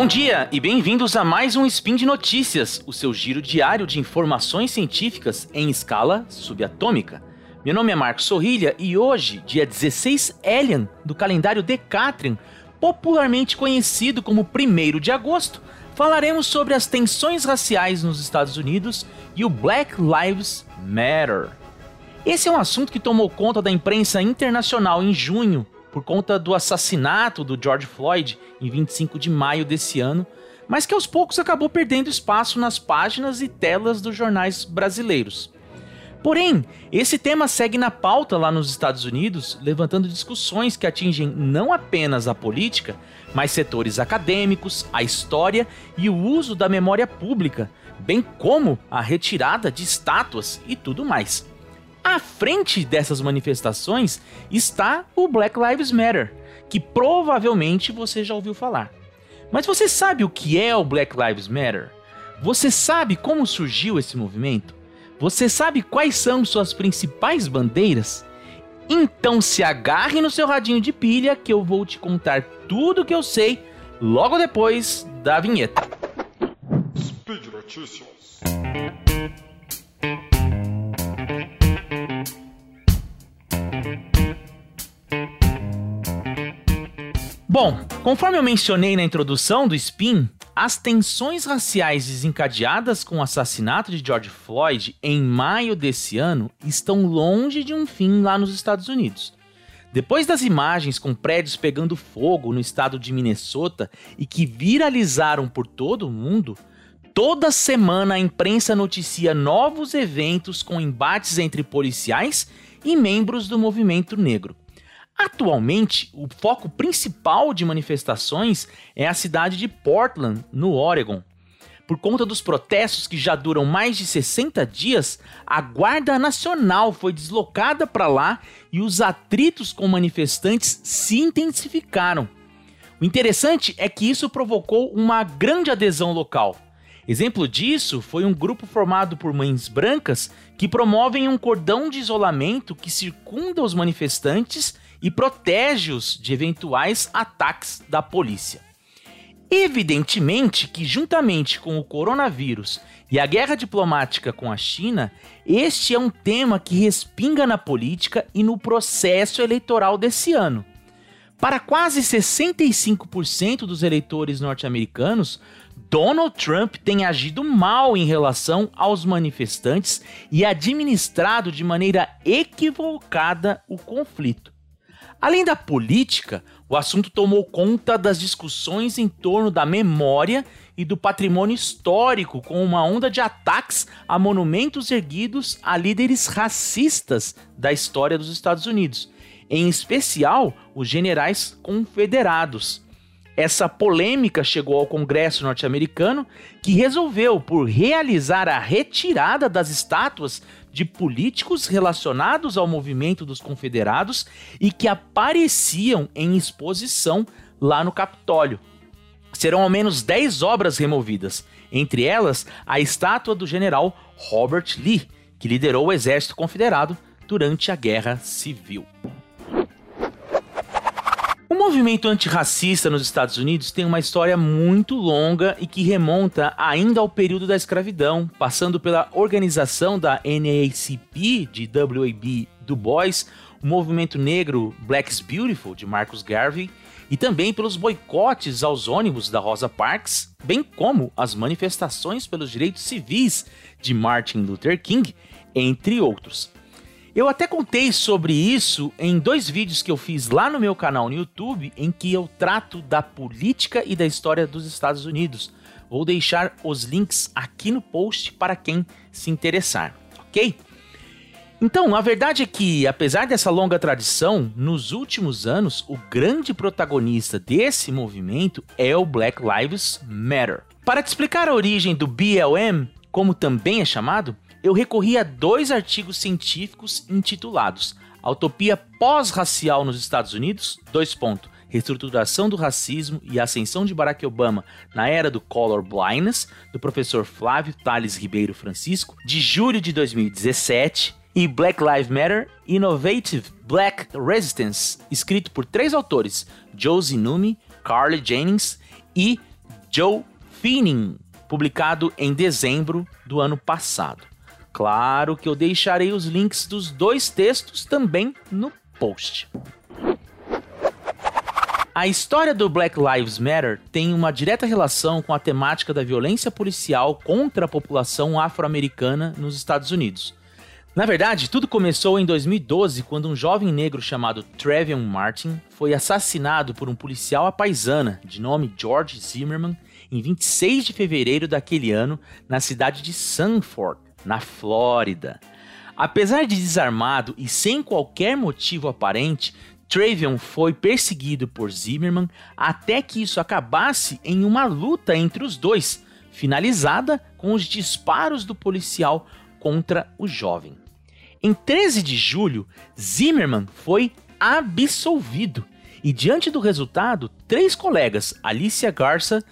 Bom dia e bem-vindos a mais um Spin de Notícias, o seu giro diário de informações científicas em escala subatômica. Meu nome é Marcos Sorrilha e hoje, dia 16 Elian do calendário Decatrian, popularmente conhecido como 1 de agosto, falaremos sobre as tensões raciais nos Estados Unidos e o Black Lives Matter. Esse é um assunto que tomou conta da imprensa internacional em junho por conta do assassinato do George Floyd em 25 de maio desse ano, mas que aos poucos acabou perdendo espaço nas páginas e telas dos jornais brasileiros. Porém, esse tema segue na pauta lá nos Estados Unidos, levantando discussões que atingem não apenas a política, mas setores acadêmicos, a história e o uso da memória pública, bem como a retirada de estátuas e tudo mais. À frente dessas manifestações está o Black Lives Matter, que provavelmente você já ouviu falar. Mas você sabe o que é o Black Lives Matter? Você sabe como surgiu esse movimento? Você sabe quais são suas principais bandeiras? Então se agarre no seu radinho de pilha que eu vou te contar tudo o que eu sei logo depois da vinheta. Speed Notícias. Bom, conforme eu mencionei na introdução do Spin, as tensões raciais desencadeadas com o assassinato de George Floyd em maio desse ano estão longe de um fim lá nos Estados Unidos. Depois das imagens com prédios pegando fogo no estado de Minnesota e que viralizaram por todo o mundo, toda semana a imprensa noticia novos eventos com embates entre policiais e membros do movimento negro. Atualmente, o foco principal de manifestações é a cidade de Portland, no Oregon. Por conta dos protestos que já duram mais de 60 dias, a Guarda Nacional foi deslocada para lá e os atritos com manifestantes se intensificaram. O interessante é que isso provocou uma grande adesão local. Exemplo disso foi um grupo formado por mães brancas que promovem um cordão de isolamento que circunda os manifestantes e protege-os de eventuais ataques da polícia. Evidentemente que, juntamente com o coronavírus e a guerra diplomática com a China, este é um tema que respinga na política e no processo eleitoral desse ano. Para quase 65% dos eleitores norte-americanos, Donald Trump tem agido mal em relação aos manifestantes e administrado de maneira equivocada o conflito. Além da política, o assunto tomou conta das discussões em torno da memória e do patrimônio histórico, com uma onda de ataques a monumentos erguidos a líderes racistas da história dos Estados Unidos, em especial os generais confederados. Essa polêmica chegou ao Congresso norte-americano, que resolveu por realizar a retirada das estátuas de políticos relacionados ao movimento dos confederados e que apareciam em exposição lá no Capitólio. Serão ao menos 10 obras removidas, entre elas a estátua do general Robert Lee, que liderou o exército confederado durante a Guerra Civil. Movimento antirracista nos Estados Unidos tem uma história muito longa e que remonta ainda ao período da escravidão, passando pela organização da NAACP de W.A.B. Du Bois, o movimento negro Black's Beautiful de Marcus Garvey e também pelos boicotes aos ônibus da Rosa Parks, bem como as manifestações pelos direitos civis de Martin Luther King, entre outros. Eu até contei sobre isso em dois vídeos que eu fiz lá no meu canal no YouTube, em que eu trato da política e da história dos Estados Unidos. Vou deixar os links aqui no post para quem se interessar, ok? Então, a verdade é que, apesar dessa longa tradição, nos últimos anos, o grande protagonista desse movimento é o Black Lives Matter. Para te explicar a origem do BLM, como também é chamado, eu recorri a dois artigos científicos intitulados A Utopia Pós-Racial nos Estados Unidos, dois pontos, Reestruturação do Racismo e Ascensão de Barack Obama na Era do Color Blindness, do professor Flávio Tales Ribeiro Francisco, de julho de 2017, e Black Lives Matter Innovative Black Resistance, escrito por três autores, Josie Numi, Carly Jennings e Joe Finning, publicado em dezembro do ano passado. Claro que eu deixarei os links dos dois textos também no post. A história do Black Lives Matter tem uma direta relação com a temática da violência policial contra a população afro-americana nos Estados Unidos. Na verdade, tudo começou em 2012, quando um jovem negro chamado Trevion Martin foi assassinado por um policial apaisana de nome George Zimmerman em 26 de fevereiro daquele ano na cidade de Sanford, na Flórida. Apesar de desarmado e sem qualquer motivo aparente, Travion foi perseguido por Zimmerman até que isso acabasse em uma luta entre os dois, finalizada com os disparos do policial contra o jovem. Em 13 de julho, Zimmerman foi absolvido e, diante do resultado, três colegas, Alicia Garza,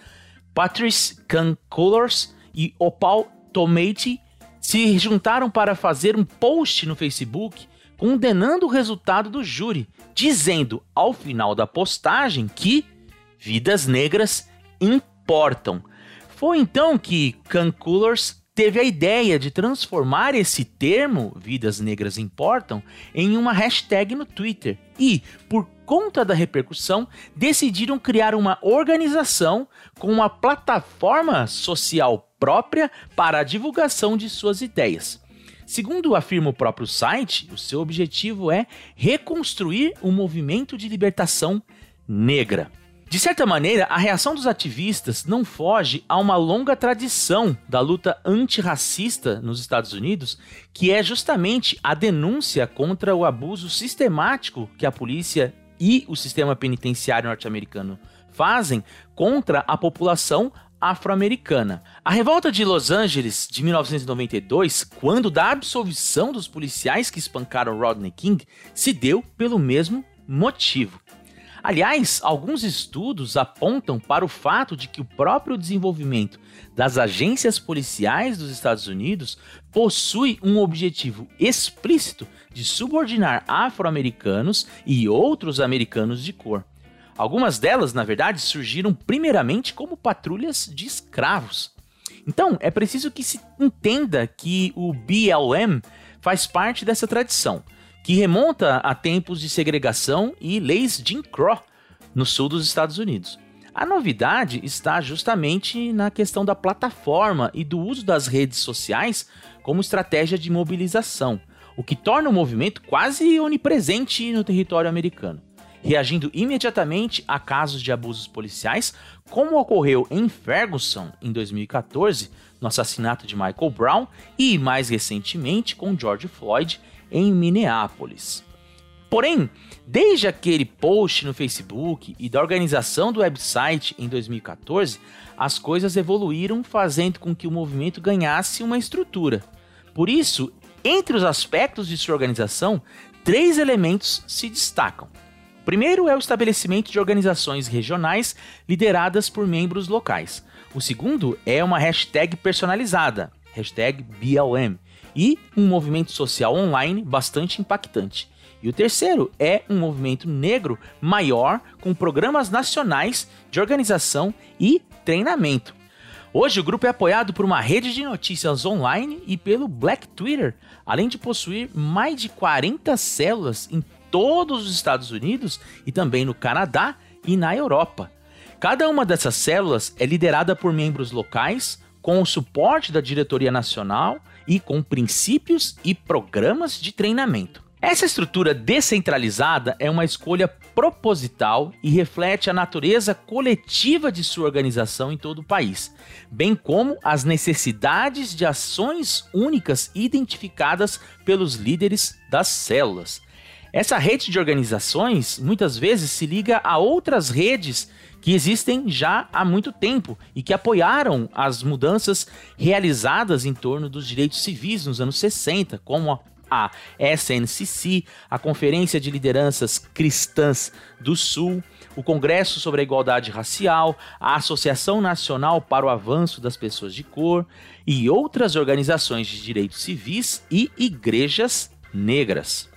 Patrice Cancolors e Opal Tomate, se juntaram para fazer um post no Facebook condenando o resultado do júri, dizendo ao final da postagem que vidas negras importam. Foi então que Cancoolers teve a ideia de transformar esse termo, vidas negras importam, em uma hashtag no Twitter. E, por conta da repercussão, decidiram criar uma organização com uma plataforma social própria para a divulgação de suas ideias. Segundo afirma o próprio site, o seu objetivo é reconstruir o movimento de libertação negra. De certa maneira, a reação dos ativistas não foge a uma longa tradição da luta antirracista nos Estados Unidos, que é justamente a denúncia contra o abuso sistemático que a polícia e o sistema penitenciário norte-americano fazem contra a população afro-americana. A revolta de Los Angeles de 1992, quando da absolvição dos policiais que espancaram Rodney King, se deu pelo mesmo motivo. Aliás, alguns estudos apontam para o fato de que o próprio desenvolvimento das agências policiais dos Estados Unidos possui um objetivo explícito de subordinar afro-americanos e outros americanos de cor. Algumas delas, na verdade, surgiram primeiramente como patrulhas de escravos. Então, é preciso que se entenda que o BLM faz parte dessa tradição, que remonta a tempos de segregação e leis Jim Crow no sul dos Estados Unidos. A novidade está justamente na questão da plataforma e do uso das redes sociais como estratégia de mobilização, o que torna o movimento quase onipresente no território americano reagindo imediatamente a casos de abusos policiais, como ocorreu em Ferguson em 2014, no assassinato de Michael Brown, e mais recentemente com George Floyd em Minneapolis. Porém, desde aquele post no Facebook e da organização do website em 2014, as coisas evoluíram fazendo com que o movimento ganhasse uma estrutura. Por isso, entre os aspectos de sua organização, três elementos se destacam. Primeiro é o estabelecimento de organizações regionais lideradas por membros locais. O segundo é uma hashtag personalizada, hashtag BLM, e um movimento social online bastante impactante. E o terceiro é um movimento negro maior com programas nacionais de organização e treinamento. Hoje o grupo é apoiado por uma rede de notícias online e pelo Black Twitter, além de possuir mais de 40 células em todos os Estados Unidos e também no Canadá e na Europa. Cada uma dessas células é liderada por membros locais, com o suporte da diretoria nacional e com princípios e programas de treinamento. Essa estrutura descentralizada é uma escolha proposital e reflete a natureza coletiva de sua organização em todo o país, bem como as necessidades de ações únicas identificadas pelos líderes das células. Essa rede de organizações muitas vezes se liga a outras redes que existem já há muito tempo e que apoiaram as mudanças realizadas em torno dos direitos civis nos anos 60, como a SNCC, a Conferência de Lideranças Cristãs do Sul, o Congresso sobre a Igualdade Racial, a Associação Nacional para o Avanço das Pessoas de Cor e outras organizações de direitos civis e igrejas negras.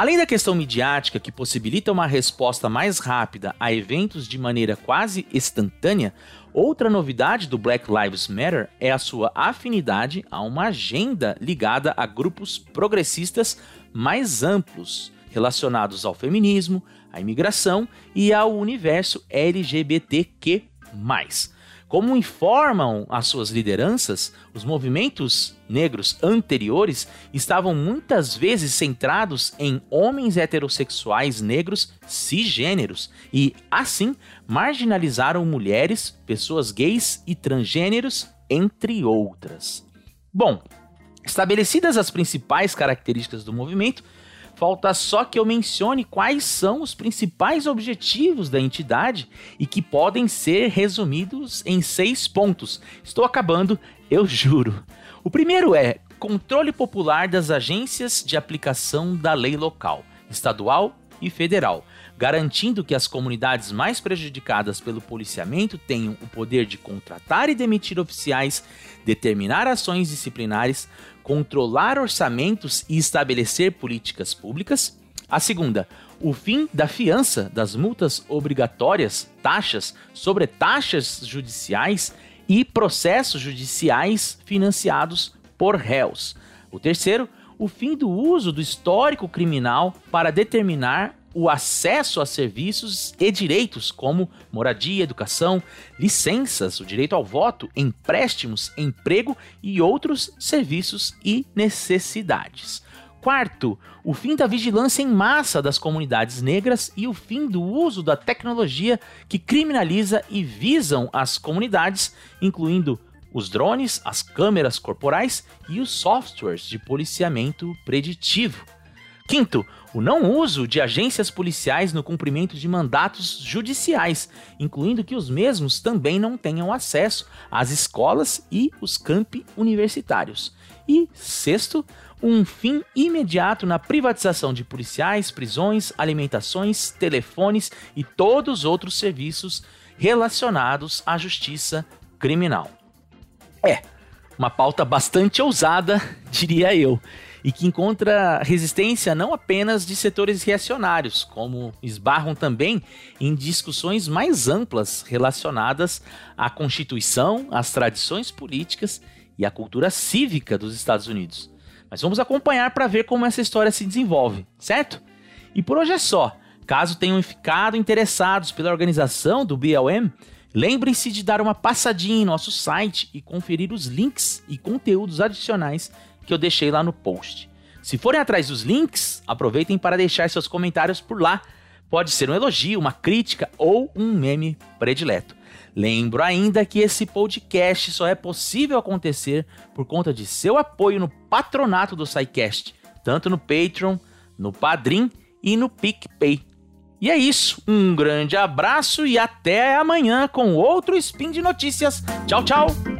Além da questão midiática que possibilita uma resposta mais rápida a eventos de maneira quase instantânea, outra novidade do Black Lives Matter é a sua afinidade a uma agenda ligada a grupos progressistas mais amplos, relacionados ao feminismo, à imigração e ao universo LGBTQ. Como informam as suas lideranças, os movimentos negros anteriores estavam muitas vezes centrados em homens heterossexuais negros cisgêneros e, assim, marginalizaram mulheres, pessoas gays e transgêneros, entre outras. Bom, estabelecidas as principais características do movimento, Falta só que eu mencione quais são os principais objetivos da entidade e que podem ser resumidos em seis pontos. Estou acabando, eu juro. O primeiro é controle popular das agências de aplicação da lei local, estadual e federal, garantindo que as comunidades mais prejudicadas pelo policiamento tenham o poder de contratar e demitir oficiais, determinar ações disciplinares, controlar orçamentos e estabelecer políticas públicas. A segunda, o fim da fiança, das multas obrigatórias, taxas, sobre taxas judiciais e processos judiciais financiados por réus. O terceiro, o fim do uso do histórico criminal para determinar o acesso a serviços e direitos como moradia, educação, licenças, o direito ao voto, empréstimos, emprego e outros serviços e necessidades. Quarto, o fim da vigilância em massa das comunidades negras e o fim do uso da tecnologia que criminaliza e visam as comunidades, incluindo os drones, as câmeras corporais e os softwares de policiamento preditivo. Quinto, o não uso de agências policiais no cumprimento de mandatos judiciais, incluindo que os mesmos também não tenham acesso às escolas e os campi universitários. E sexto, um fim imediato na privatização de policiais, prisões, alimentações, telefones e todos os outros serviços relacionados à justiça criminal. É, uma pauta bastante ousada, diria eu e que encontra resistência não apenas de setores reacionários, como esbarram também em discussões mais amplas relacionadas à Constituição, às tradições políticas e à cultura cívica dos Estados Unidos. Mas vamos acompanhar para ver como essa história se desenvolve, certo? E por hoje é só. Caso tenham ficado interessados pela organização do BLM, lembrem-se de dar uma passadinha em nosso site e conferir os links e conteúdos adicionais que eu deixei lá no post. Se forem atrás dos links, aproveitem para deixar seus comentários por lá. Pode ser um elogio, uma crítica ou um meme predileto. Lembro ainda que esse podcast só é possível acontecer por conta de seu apoio no patronato do SciCast, tanto no Patreon, no Padrim e no PicPay. E é isso, um grande abraço e até amanhã com outro Spin de Notícias. Tchau, tchau!